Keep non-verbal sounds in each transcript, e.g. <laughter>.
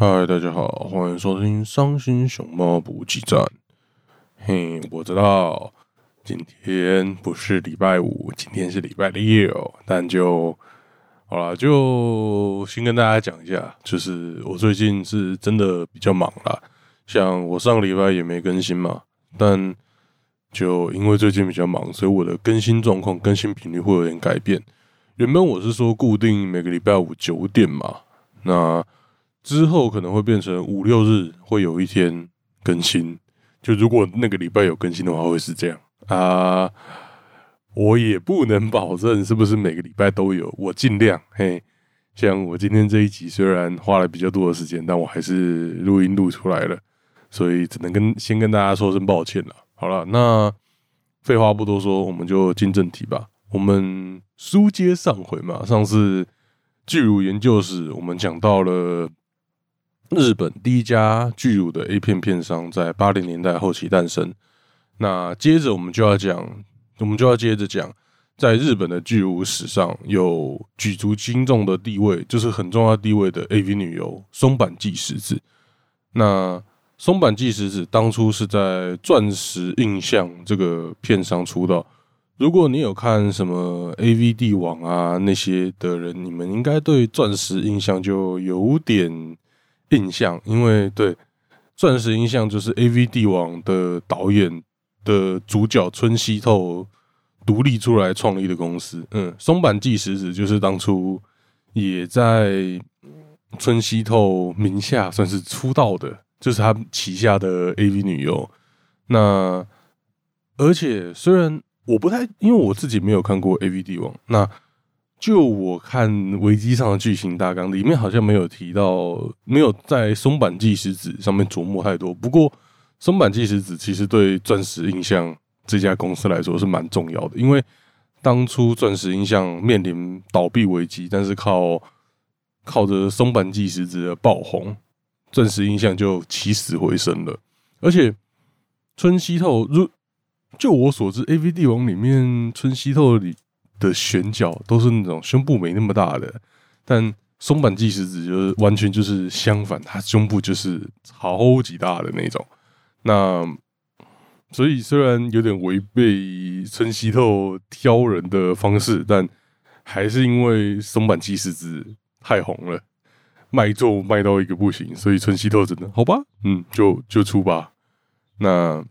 嗨，大家好，欢迎收听《伤心熊猫补给站》。嘿，我知道今天不是礼拜五，今天是礼拜六，但就好了，就先跟大家讲一下，就是我最近是真的比较忙啦。像我上个礼拜也没更新嘛，但就因为最近比较忙，所以我的更新状况、更新频率会有点改变。原本我是说固定每个礼拜五九点嘛，那。之后可能会变成五六日会有一天更新，就如果那个礼拜有更新的话，会是这样啊。我也不能保证是不是每个礼拜都有，我尽量嘿。像我今天这一集虽然花了比较多的时间，但我还是录音录出来了，所以只能跟先跟大家说声抱歉了。好了，那废话不多说，我们就进正题吧。我们书接上回嘛，上次巨乳研究室我们讲到了。日本第一家巨乳的 A 片片商在八零年代后期诞生。那接着我们就要讲，我们就要接着讲，在日本的巨乳史上有举足轻重的地位，就是很重要地位的 AV 女优松坂纪实子。那松坂纪实子当初是在钻石印象这个片商出道。如果你有看什么 AV 帝王啊那些的人，你们应该对钻石印象就有点。印象，因为对钻石印象就是 A V 帝王的导演的主角春西透独立出来创立的公司。嗯，松坂纪实子就是当初也在春熙透名下算是出道的，就是他旗下的 A V 女优。那而且虽然我不太，因为我自己没有看过 A V 帝王，那。就我看维基上的剧情大纲，里面好像没有提到，没有在松坂纪实子上面琢磨太多。不过，松坂纪实子其实对钻石印象这家公司来说是蛮重要的，因为当初钻石印象面临倒闭危机，但是靠靠着松坂纪实子的爆红，钻石印象就起死回生了。而且，春熙透，如就我所知，A V 帝王里面春熙透里。的选角都是那种胸部没那么大的，但松坂纪实子就是完全就是相反，他胸部就是超级大的那种。那所以虽然有点违背春熙透挑人的方式，但还是因为松坂纪实子太红了，卖座卖到一个不行，所以春熙透真的好吧，嗯，就就出吧。那。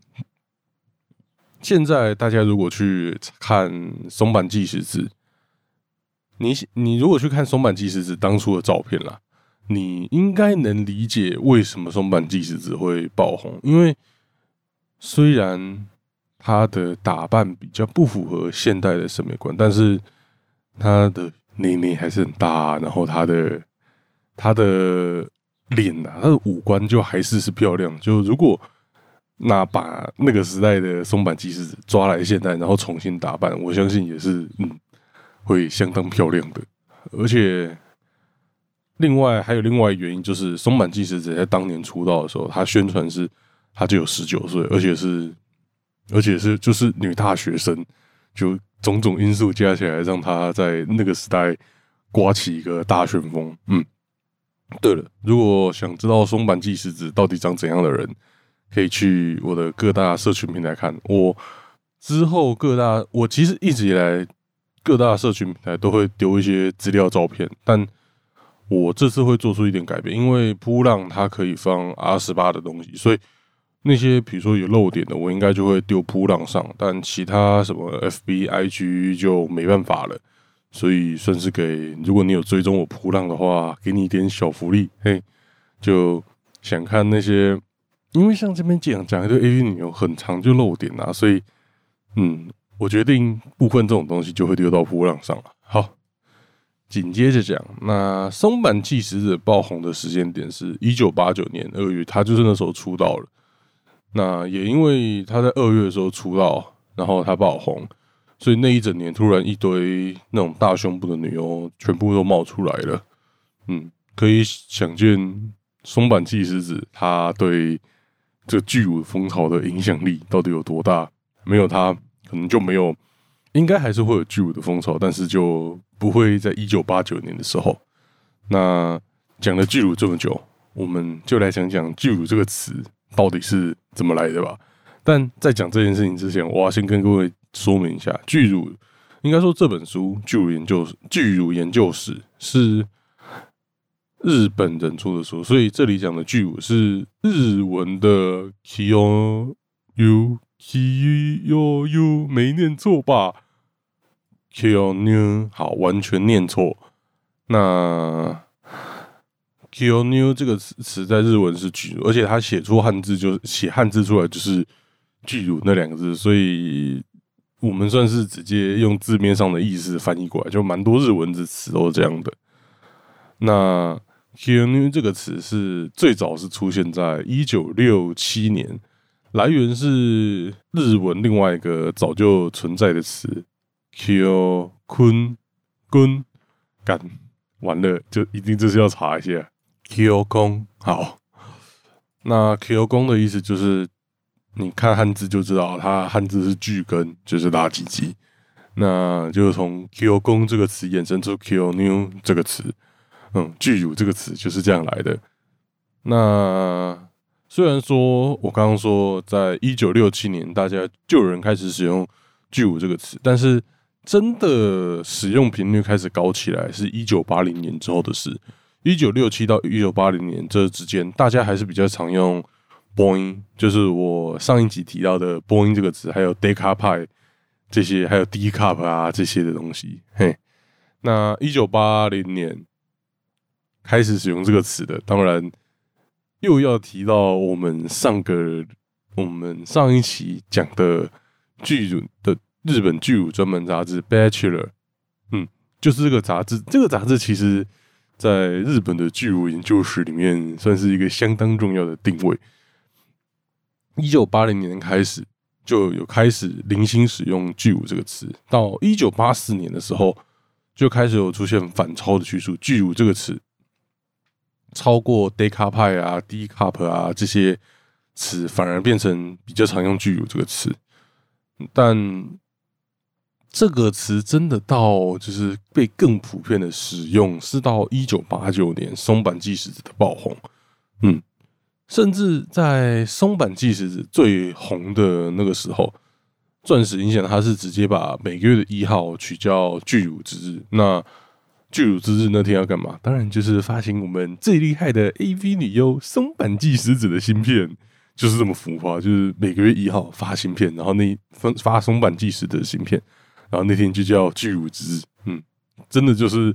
现在大家如果去看松坂纪实子，你你如果去看松坂纪实子当初的照片啦，你应该能理解为什么松坂纪实子会爆红。因为虽然他的打扮比较不符合现代的审美观，但是他的年龄还是很大，然后他的他的脸呐，他的五官就还是是漂亮。就如果那把那个时代的松坂纪实抓来现代，然后重新打扮，我相信也是嗯，会相当漂亮的。而且，另外还有另外一个原因，就是松坂纪实在当年出道的时候，他宣传是他就有十九岁，而且是而且是就是女大学生，就种种因素加起来，让他在那个时代刮起一个大旋风。嗯，对了，如果想知道松坂纪实子到底长怎样的人？可以去我的各大社群平台看。我之后各大，我其实一直以来各大社群平台都会丢一些资料照片，但我这次会做出一点改变，因为扑浪它可以放 R 十八的东西，所以那些比如说有漏点的，我应该就会丢扑浪上，但其他什么 FB、IG 就没办法了。所以算是给，如果你有追踪我扑浪的话，给你一点小福利。嘿，就想看那些。因为像这边讲讲一堆 AV 女优很长就漏点啊，所以嗯，我决定部分这种东西就会丢到波浪上了。好，紧接着讲，那松坂纪实子爆红的时间点是一九八九年二月，他就是那时候出道了。那也因为他在二月的时候出道，然后他爆红，所以那一整年突然一堆那种大胸部的女优全部都冒出来了。嗯，可以想见松坂纪实子他对。这巨乳风潮的影响力到底有多大？没有它，可能就没有，应该还是会有巨乳的风潮，但是就不会在一九八九年的时候。那讲了巨乳这么久，我们就来讲讲“巨乳”这个词到底是怎么来的吧。但在讲这件事情之前，我要先跟各位说明一下，“巨乳”应该说这本书《巨乳研究巨乳研究史》是日本人出的书，所以这里讲的“巨乳”是日文的 “kyo u kyo u” 没念错吧？“kyo new” 好，完全念错。那 “kyo new” 这个词词在日文是“巨乳”，而且他写出汉字就写汉字出来就是“巨乳”那两个字，所以我们算是直接用字面上的意思翻译过来，就蛮多日文字词都是这样的。那 “kyo new” 这个词是最早是出现在一九六七年，来源是日文另外一个早就存在的词 “kyo kun kun 干”。完了，就一定这是要查一下 “Q 工”。好，那 “Q 工”的意思就是，你看汉字就知道，它汉字是巨根，就是垃圾机。那就从 “Q 工”这个词衍生出 “Q new” 这个词。嗯，巨乳这个词就是这样来的。那虽然说我刚刚说，在一九六七年，大家就有人开始使用“巨乳”这个词，但是。真的使用频率开始高起来，是一九八零年之后的事。一九六七到一九八零年这之间，大家还是比较常用波音，就是我上一集提到的波音这个词，还有 deca 派这些，还有 d cup 啊这些的东西。嘿，那一九八零年开始使用这个词的，当然又要提到我们上个我们上一期讲的剧组的。日本巨乳专门杂志《Bachelor》，嗯，就是这个杂志。这个杂志其实在日本的巨乳研究史里面算是一个相当重要的定位。一九八零年开始就有开始零星使用“巨乳”这个词，到一九八四年的时候就开始有出现反超的趋势，“巨乳”这个词超过 “deca 派”啊、“d cup” 啊这些词，反而变成比较常用“巨乳”这个词，但。这个词真的到就是被更普遍的使用，是到一九八九年松坂纪实子的爆红，嗯，甚至在松坂纪实子最红的那个时候，钻石影响他是直接把每个月的一号取叫巨乳之日。那巨乳之日那天要干嘛？当然就是发行我们最厉害的 A V 女优松坂纪实子的芯片，就是这么浮夸，就是每个月一号发芯片，然后那分发松坂纪实的芯片。然后那天就叫巨乳之日，嗯，真的就是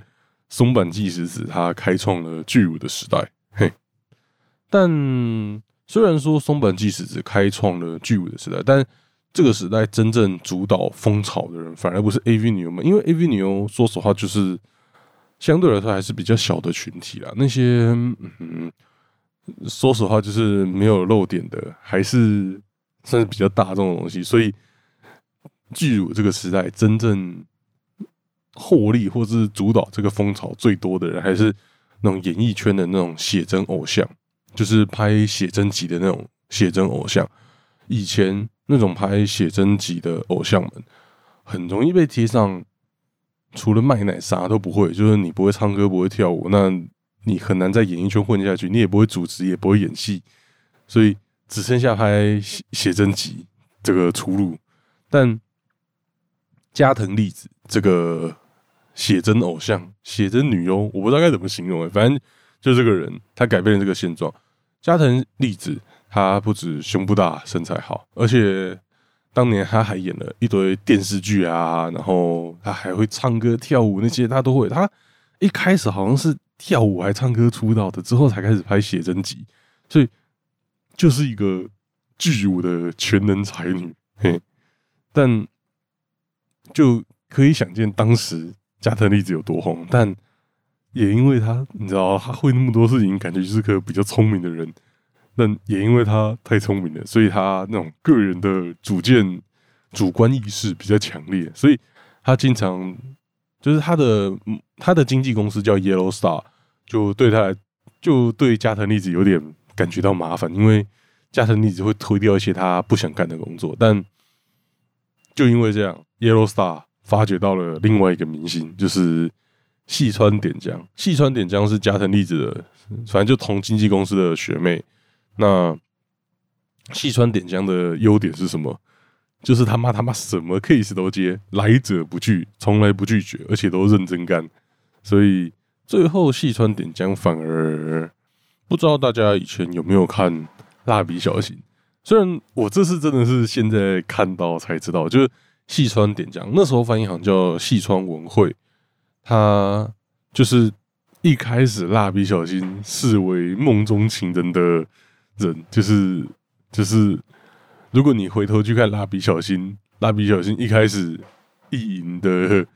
松坂纪实子他开创了巨乳的时代，嘿。但虽然说松坂纪实子开创了巨乳的时代，但这个时代真正主导风潮的人反而不是 AV 女优们，因为 AV 女优说实话就是相对来说还是比较小的群体啦。那些嗯，说实话就是没有漏点的，还是算是比较大众的东西，所以。巨乳这个时代，真正获利或是主导这个风潮最多的人，还是那种演艺圈的那种写真偶像，就是拍写真集的那种写真偶像。以前那种拍写真集的偶像们，很容易被贴上除了卖奶啥都不会，就是你不会唱歌，不会跳舞，那你很难在演艺圈混下去。你也不会主持，也不会演戏，所以只剩下拍写写真集这个出路。但加藤粒子这个写真偶像、写真女优，我不知道该怎么形容，反正就这个人，他改变了这个现状。加藤粒子，他不止胸部大、身材好，而且当年他还演了一堆电视剧啊，然后他还会唱歌、跳舞那些，他都会。他一开始好像是跳舞还唱歌出道的，之后才开始拍写真集，所以就是一个巨乳的全能才女。嘿，但。就可以想见当时加藤粒子有多红，但也因为他，你知道，他会那么多事情，感觉就是个比较聪明的人。但也因为他太聪明了，所以他那种个人的主见、主观意识比较强烈，所以他经常就是他的他的经纪公司叫 Yellow Star，就对他来，就对加藤粒子有点感觉到麻烦，因为加藤粒子会推掉一些他不想干的工作，但就因为这样。Yellow Star 发掘到了另外一个明星，就是细川点江，细川点江是加藤粒子的，反正就同经纪公司的学妹。那细川点江的优点是什么？就是他妈他妈什么 case 都接，来者不拒，从来不拒绝，而且都认真干。所以最后细川点江反而不知道大家以前有没有看《蜡笔小新》？虽然我这次真的是现在看到才知道，就是细川点江那时候翻译好像叫细川文惠，他就是一开始蜡笔小新视为梦中情人的人，就是就是。如果你回头去看蜡笔小新，蜡笔小新一开始意淫的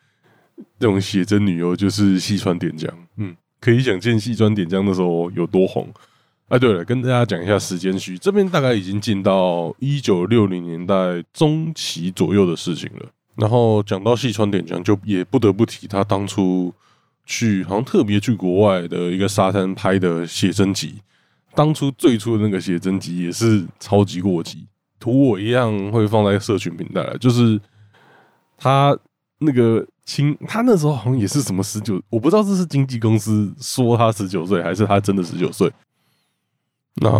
这种写真女优就是细川点江，嗯，可以想见细川点江的时候有多红。哎，对了，跟大家讲一下时间序，这边大概已经进到一九六零年代中期左右的事情了。然后讲到细川点江，就也不得不提他当初去好像特别去国外的一个沙滩拍的写真集，当初最初的那个写真集也是超级过激。图我一样会放在社群平台，就是他那个亲，他那时候好像也是什么十九，我不知道这是经纪公司说他十九岁，还是他真的十九岁。那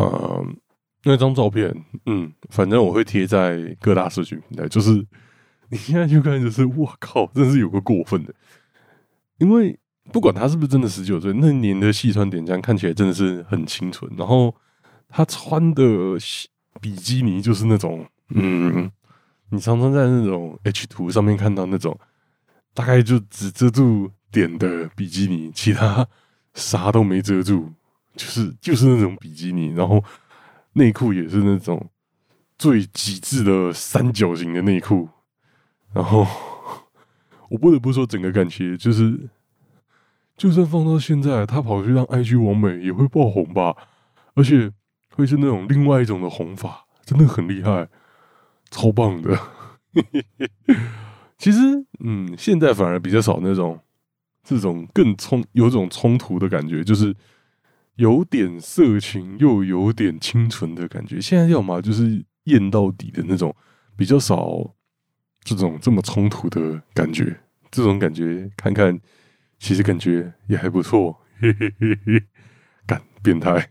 那张照片，嗯，反正我会贴在各大社群平台。就是你现在去看，就是我靠，真是有个过分的，因为不管他是不是真的十九岁，那年的细川点江看起来真的是很清纯，然后他穿的。比基尼就是那种，嗯，你常常在那种 H 图上面看到那种，大概就只遮住点的比基尼，其他啥都没遮住，就是就是那种比基尼，然后内裤也是那种最极致的三角形的内裤，然后我不得不说，整个感觉就是，就算放到现在，他跑去让 IG 王美也会爆红吧，而且。会是那种另外一种的红法，真的很厉害，超棒的。<laughs> 其实，嗯，现在反而比较少那种这种更冲、有种冲突的感觉，就是有点色情又有点清纯的感觉。现在要么就是艳到底的那种，比较少这种这么冲突的感觉。这种感觉看看，其实感觉也还不错。嘿嘿嘿嘿，干变态，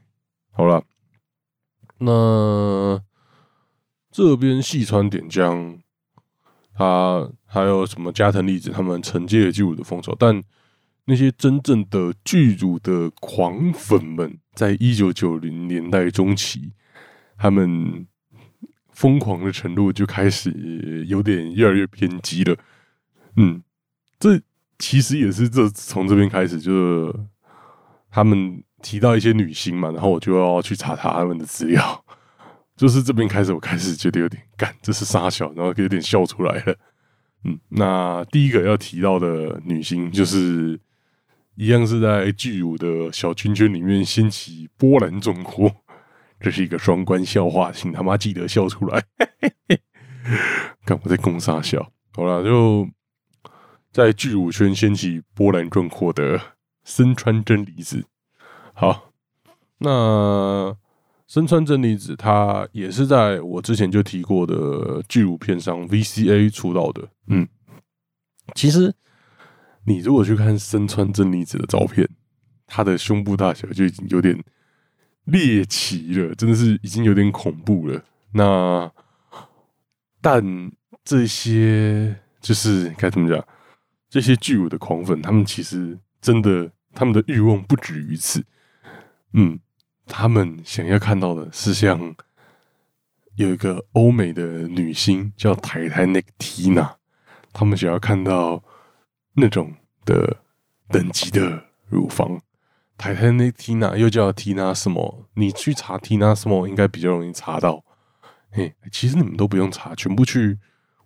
好了。那这边细川点江，他还有什么加藤利子，他们承接了巨乳的风潮，但那些真正的巨乳的狂粉们，在一九九零年代中期，他们疯狂的程度就开始有点越来越偏激了。嗯，这其实也是这从这边开始，就是他们。提到一些女星嘛，然后我就要去查查他们的资料。<laughs> 就是这边开始，我开始觉得有点干，这是傻笑，然后有点笑出来了。嗯，那第一个要提到的女星，就是一样是在巨乳的小圈圈里面掀起波澜壮阔。<laughs> 这是一个双关笑话，请他妈记得笑出来。<laughs> 看我在攻傻笑，好了，就在巨乳圈掀起波澜壮阔的身川真理子。好，那身川真理子她也是在我之前就提过的巨乳片上 VCA 出道的。嗯，其实你如果去看身川真理子的照片，她的胸部大小就已经有点猎奇了，真的是已经有点恐怖了。那但这些就是该怎么讲？这些巨乳的狂粉，他们其实真的他们的欲望不止于此。嗯，他们想要看到的是像有一个欧美的女星叫泰坦尼克缇娜，他们想要看到那种的等级的乳房。泰坦尼克缇娜又叫 Tina 什么？你去查 Tina 什么应该比较容易查到。嘿，其实你们都不用查，全部去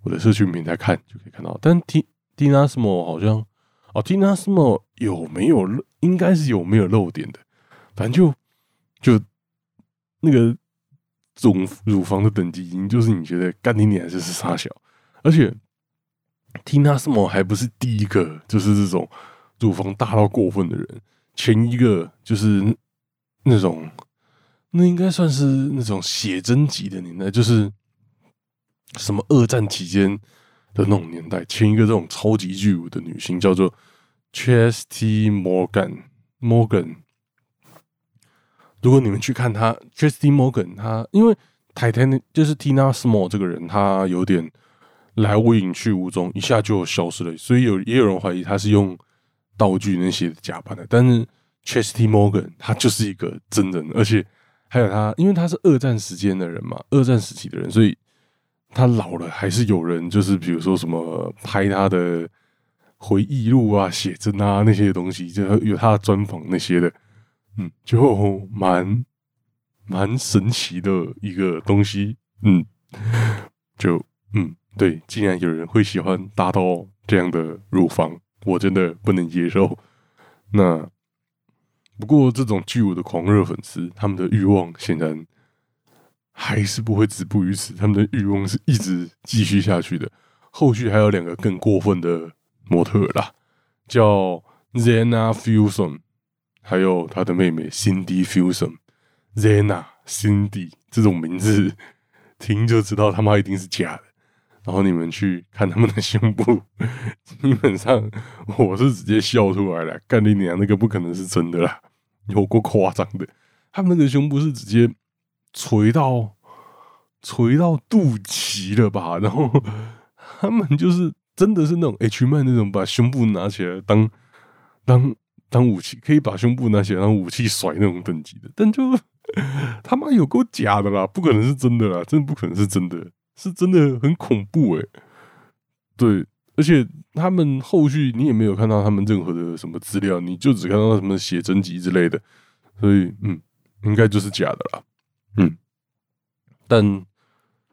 我的社区平台看就可以看到。但 T 缇娜什么好像哦，缇娜什么有没有应该是有没有漏点的。反正就就那个总乳房的等级，已经就是你觉得干你脸还是是傻小，而且听他什么还不是第一个，就是这种乳房大到过分的人，前一个就是那种那应该算是那种写真集的年代，就是什么二战期间的那种年代，签一个这种超级巨乳的女星叫做 Chesty Morgan Morgan。如果你们去看她 Chesty Morgan，她因为台台就是 Tina Small 这个人，他有点来无影去无踪，一下就消失了，所以有也有人怀疑他是用道具那些假扮的。但是 Chesty Morgan 她就是一个真人，而且还有他，因为他是二战时间的人嘛，二战时期的人，所以他老了还是有人就是比如说什么拍他的。回忆录啊、写真啊那些东西，就有他的专访那些的，嗯，就蛮蛮神奇的一个东西，嗯，就嗯，对，竟然有人会喜欢达到这样的乳房，我真的不能接受。那不过这种巨乳的狂热粉丝，他们的欲望显然还是不会止步于此，他们的欲望是一直继续下去的。后续还有两个更过分的。模特啦，叫 Zena Fusion，还有他的妹妹 Cindy Fusion。Zena、Cindy 这种名字听就知道他妈一定是假的。然后你们去看他们的胸部，基本上我是直接笑出来了。干你娘，那个不可能是真的啦，有过夸张的。他们那个胸部是直接垂到垂到肚脐了吧？然后 <laughs> 他们就是。真的是那种 H man 那种把胸部拿起来当当当武器，可以把胸部拿起来当武器甩那种等级的，但就 <laughs> 他妈有够假的啦，不可能是真的啦，真的不可能是真的，是真的很恐怖诶。对，而且他们后续你也没有看到他们任何的什么资料，你就只看到什么写真集之类的，所以嗯，应该就是假的啦，嗯，但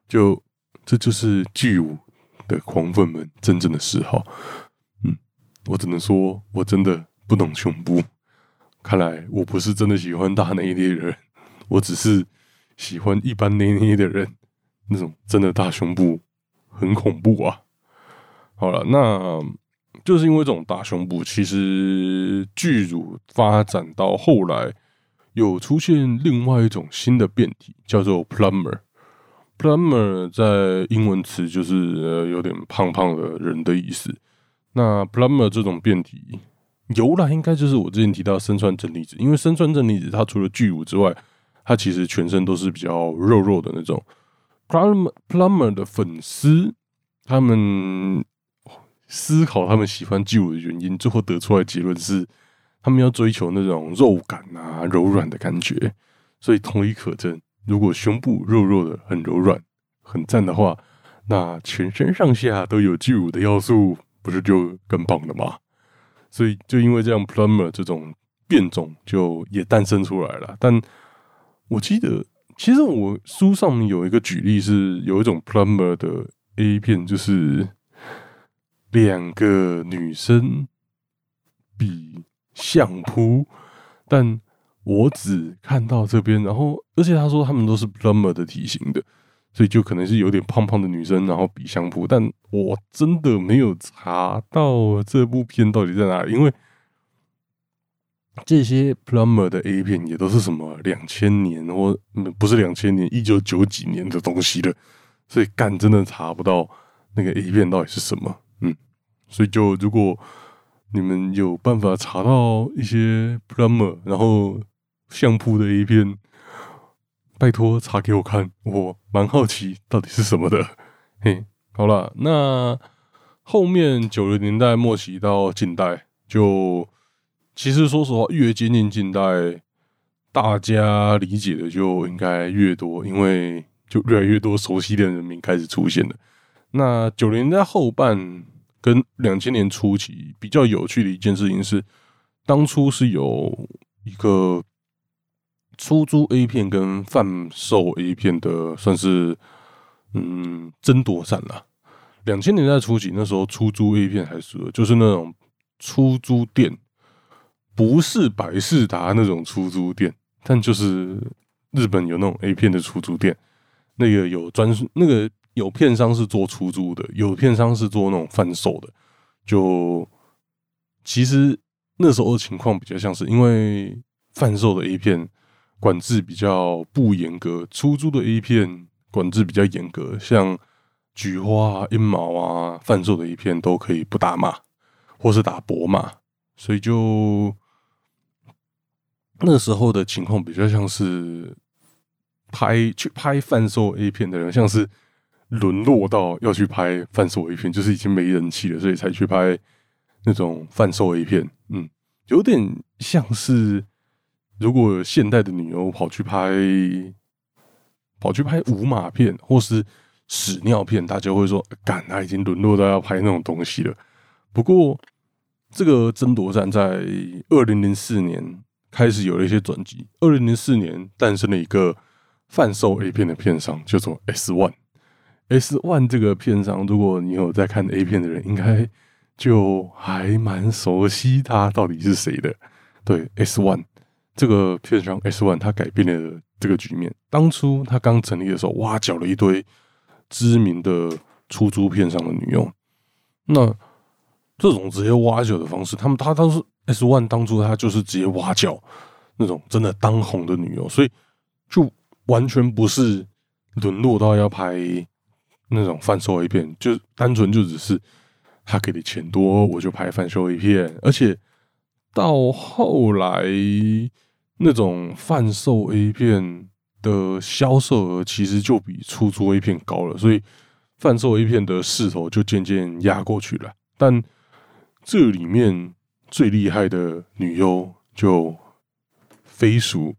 就这就是巨舞。的狂粉们真正的嗜好，嗯，我只能说，我真的不懂胸部。看来我不是真的喜欢大内内的人，我只是喜欢一般内内的人。那种真的大胸部很恐怖啊！好了，那就是因为这种大胸部，其实巨乳发展到后来，有出现另外一种新的变体，叫做 plumber。Plumber 在英文词就是呃有点胖胖的人的意思。那 Plumber 这种变体由来应该就是我之前提到身穿正离子，因为身穿正离子它除了巨乳之外，它其实全身都是比较肉肉的那种。Plumber Plumber 的粉丝他们思考他们喜欢巨乳的原因，最后得出来的结论是，他们要追求那种肉感啊、柔软的感觉。所以同理可证。如果胸部肉肉的、很柔软、很赞的话，那全身上下都有巨乳的要素，不是就更棒了吗？所以就因为这样，plumber 这种变种就也诞生出来了。但我记得，其实我书上面有一个举例，是有一种 plumber 的 A 片，就是两个女生比相扑，但。我只看到这边，然后而且他说他们都是 plumber 的体型的，所以就可能是有点胖胖的女生，然后比相扑。但我真的没有查到这部片到底在哪里，因为这些 plumber 的 A 片也都是什么两千年或不是两千年，一九九几年的东西了，所以干真的查不到那个 A 片到底是什么。嗯，所以就如果你们有办法查到一些 plumber，然后。相扑的一片，拜托查给我看，我蛮好奇到底是什么的。<laughs> 嘿，好了，那后面九零年代末期到近代，就其实说实话，越接近近代，大家理解的就应该越多，因为就越来越多熟悉的人名开始出现了。那九零年代后半跟两千年初期比较有趣的一件事情是，当初是有一个。出租 A 片跟贩售 A 片的算是嗯争夺战了。两千年代初期，那时候出租 A 片还是就是那种出租店，不是百事达那种出租店，但就是日本有那种 A 片的出租店，那个有专那个有片商是做出租的，有片商是做那种贩售的。就其实那时候的情况比较像是，因为贩售的 A 片。管制比较不严格，出租的 A 片管制比较严格，像菊花、阴毛啊，贩售的 A 片都可以不打码，或是打薄码，所以就那时候的情况比较像是拍去拍贩售 A 片的人，像是沦落到要去拍贩售 A 片，就是已经没人气了，所以才去拍那种贩售 A 片。嗯，有点像是如果现代的女优跑去拍跑去拍无码片或是屎尿片，大家会说：“干，他已经沦落到要拍那种东西了。”不过，这个争夺战在二零零四年开始有了一些转机。二零零四年诞生了一个贩售 A 片的片商，叫做 S One。S One 这个片商，如果你有在看 A 片的人，应该就还蛮熟悉他到底是谁的。对，S One 这个片商 S One，他改变了这个局面。当初他刚成立的时候，挖角了一堆知名的出租片商的女佣。那这种直接挖角的方式，他们他当时 S One 当初他就是直接挖角那种真的当红的女优，所以就完全不是沦落到要拍那种贩售 A 片，就单纯就只是他给的钱多，我就拍贩售 A 片，而且到后来那种贩售 A 片的销售额其实就比出租 A 片高了，所以贩售 A 片的势头就渐渐压过去了，但。这里面最厉害的女优就非属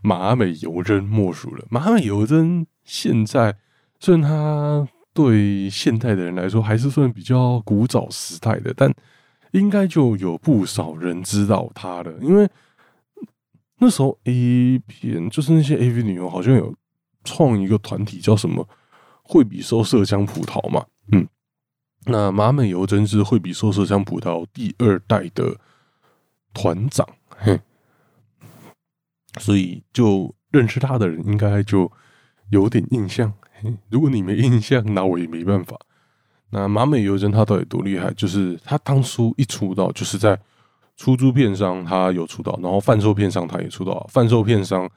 马美由真莫属了。马美由真现在虽然他对现代的人来说还是算比较古早时代的，但应该就有不少人知道他了。因为那时候 A 片就是那些 AV 女优好像有创一个团体叫什么“惠比寿麝香葡萄”嘛，嗯。那马美由真是惠比寿麝香葡萄第二代的团长，嘿，所以就认识他的人应该就有点印象。<laughs> 如果你没印象，那我也没办法。那马美由真他到底多厉害？就是他当初一出道，就是在出租片上他有出道，然后贩售片上他也出道。贩售片上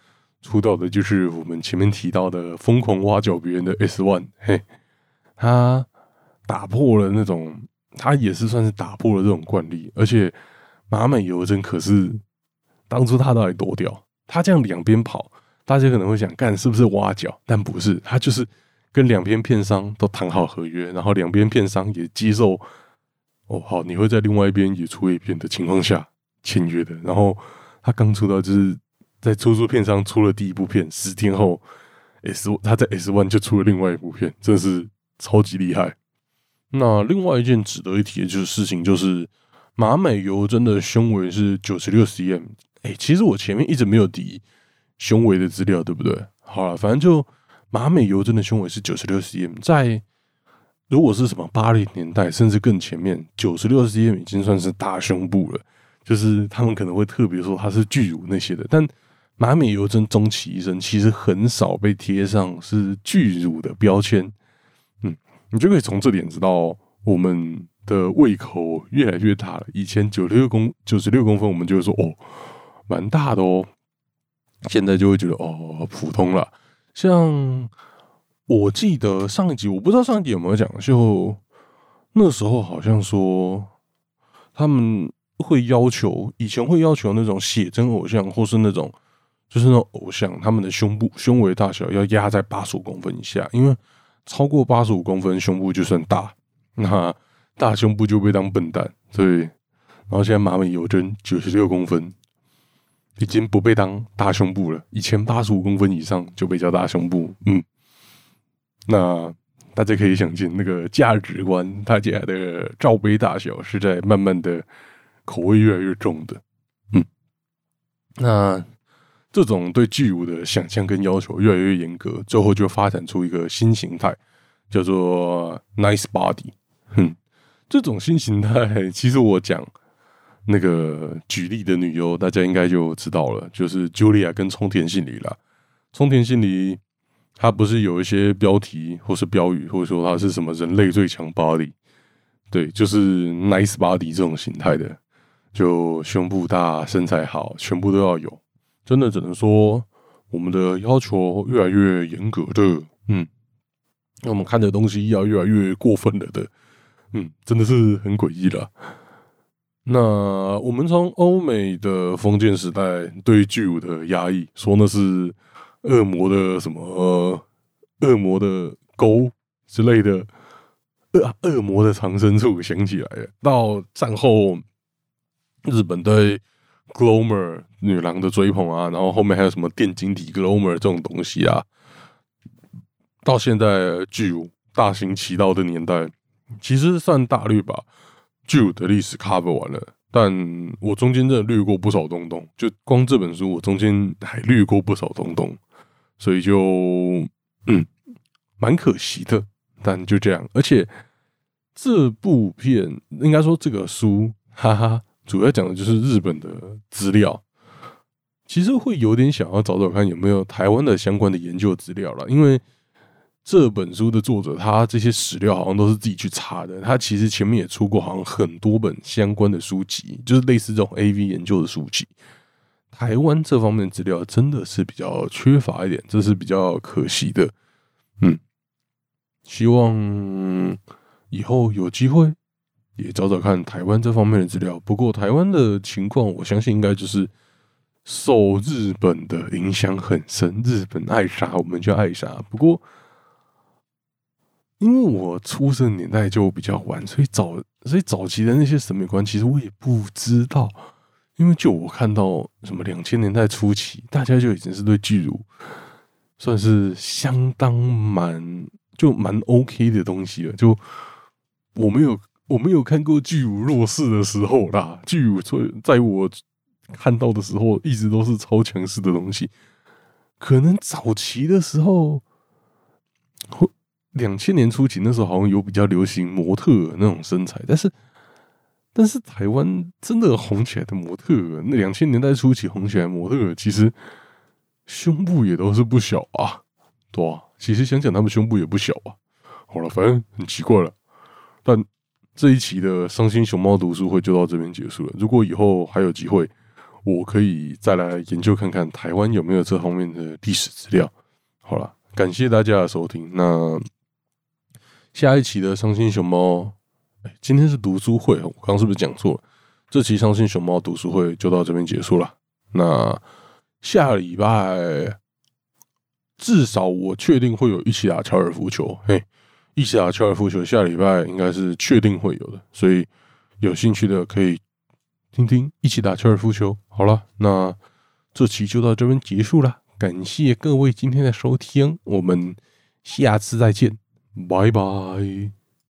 出道的就是我们前面提到的疯狂挖角别人的 S One，嘿，他。打破了那种，他也是算是打破了这种惯例，而且马美尤真可是当初他到底多屌？他这样两边跑，大家可能会想干是不是挖角？但不是，他就是跟两边片商都谈好合约，然后两边片商也接受。哦，好，你会在另外一边也出一片的情况下签约的。然后他刚出道，就是在出租片商出了第一部片，十天后 S 他在 S One 就出了另外一部片，真是超级厉害。那另外一件值得一提的就是事情，就是马美尤真的胸围是九十六 cm。哎，其实我前面一直没有提胸围的资料，对不对？好了，反正就马美尤真的胸围是九十六 cm。在如果是什么八零年代，甚至更前面，九十六 cm 已经算是大胸部了。就是他们可能会特别说他是巨乳那些的，但马美尤真终其一生其实很少被贴上是巨乳的标签。嗯你就可以从这点知道，我们的胃口越来越大了。以前九六公九十六公分，我们就会说哦，蛮大的哦。现在就会觉得哦，普通了。像我记得上一集，我不知道上一集有没有讲，就那时候好像说他们会要求，以前会要求那种写真偶像，或是那种就是那种偶像，他们的胸部胸围大小要压在八十五公分以下，因为。超过八十五公分胸部就算大，那大胸部就被当笨蛋。对，然后现在马美尤真九十六公分，已经不被当大胸部了。以前八十五公分以上就被叫大胸部。嗯，那大家可以想见，那个价值观，大家的罩杯大小是在慢慢的口味越来越重的。嗯，那。这种对巨乳的想象跟要求越来越严格，最后就发展出一个新形态，叫做 nice body。哼，这种新形态，其实我讲那个举例的女优，大家应该就知道了，就是 Julia 跟冲田杏里了。冲田杏里，她不是有一些标题或是标语，或者说她是什么人类最强 body？对，就是 nice body 这种形态的，就胸部大、身材好，全部都要有。真的只能说，我们的要求越来越严格的，嗯，那我们看的东西要越来越过分了的，嗯，真的是很诡异了。那我们从欧美的封建时代对巨乳的压抑，说那是恶魔的什么恶魔的沟之类的恶恶魔的藏身处，想起来了。到战后，日本对 Glomer 女郎的追捧啊，然后后面还有什么电晶体 Glomer 这种东西啊，到现在巨乳大行其道的年代，其实算大略吧。旧的历史 cover 完了，但我中间真的略过不少东东，就光这本书我中间还略过不少东东，所以就嗯蛮可惜的。但就这样，而且这部片应该说这个书，哈哈，主要讲的就是日本的资料。其实会有点想要找找看有没有台湾的相关的研究资料了，因为。这本书的作者，他这些史料好像都是自己去查的。他其实前面也出过好像很多本相关的书籍，就是类似这种 A V 研究的书籍。台湾这方面资料真的是比较缺乏一点，这是比较可惜的。嗯，希望以后有机会也找找看台湾这方面的资料。不过台湾的情况，我相信应该就是受日本的影响很深，日本爱杀我们就爱杀。不过。因为我出生年代就比较晚，所以早所以早期的那些审美观，其实我也不知道。因为就我看到什么两千年代初期，大家就已经是对巨乳算是相当蛮就蛮 OK 的东西了。就我没有我没有看过巨乳弱势的时候啦，巨乳在在我看到的时候，一直都是超强势的东西。可能早期的时候会。两千年初期，那时候好像有比较流行模特那种身材，但是但是台湾真的红起来的模特，那两千年代初期红起来模特，其实胸部也都是不小啊，对啊？其实想想他们胸部也不小啊。好了，反正很奇怪了。但这一期的伤心熊猫读书会就到这边结束了。如果以后还有机会，我可以再来研究看看台湾有没有这方面的历史资料。好了，感谢大家的收听。那。下一期的伤心熊猫，哎，今天是读书会，我刚刚是不是讲错了？这期伤心熊猫读书会就到这边结束了。那下礼拜至少我确定会有一起打高尔夫球，嘿，一起打高尔夫球，下礼拜应该是确定会有的，所以有兴趣的可以听听一起打高尔夫球。好了，那这期就到这边结束了，感谢各位今天的收听，我们下次再见。拜拜。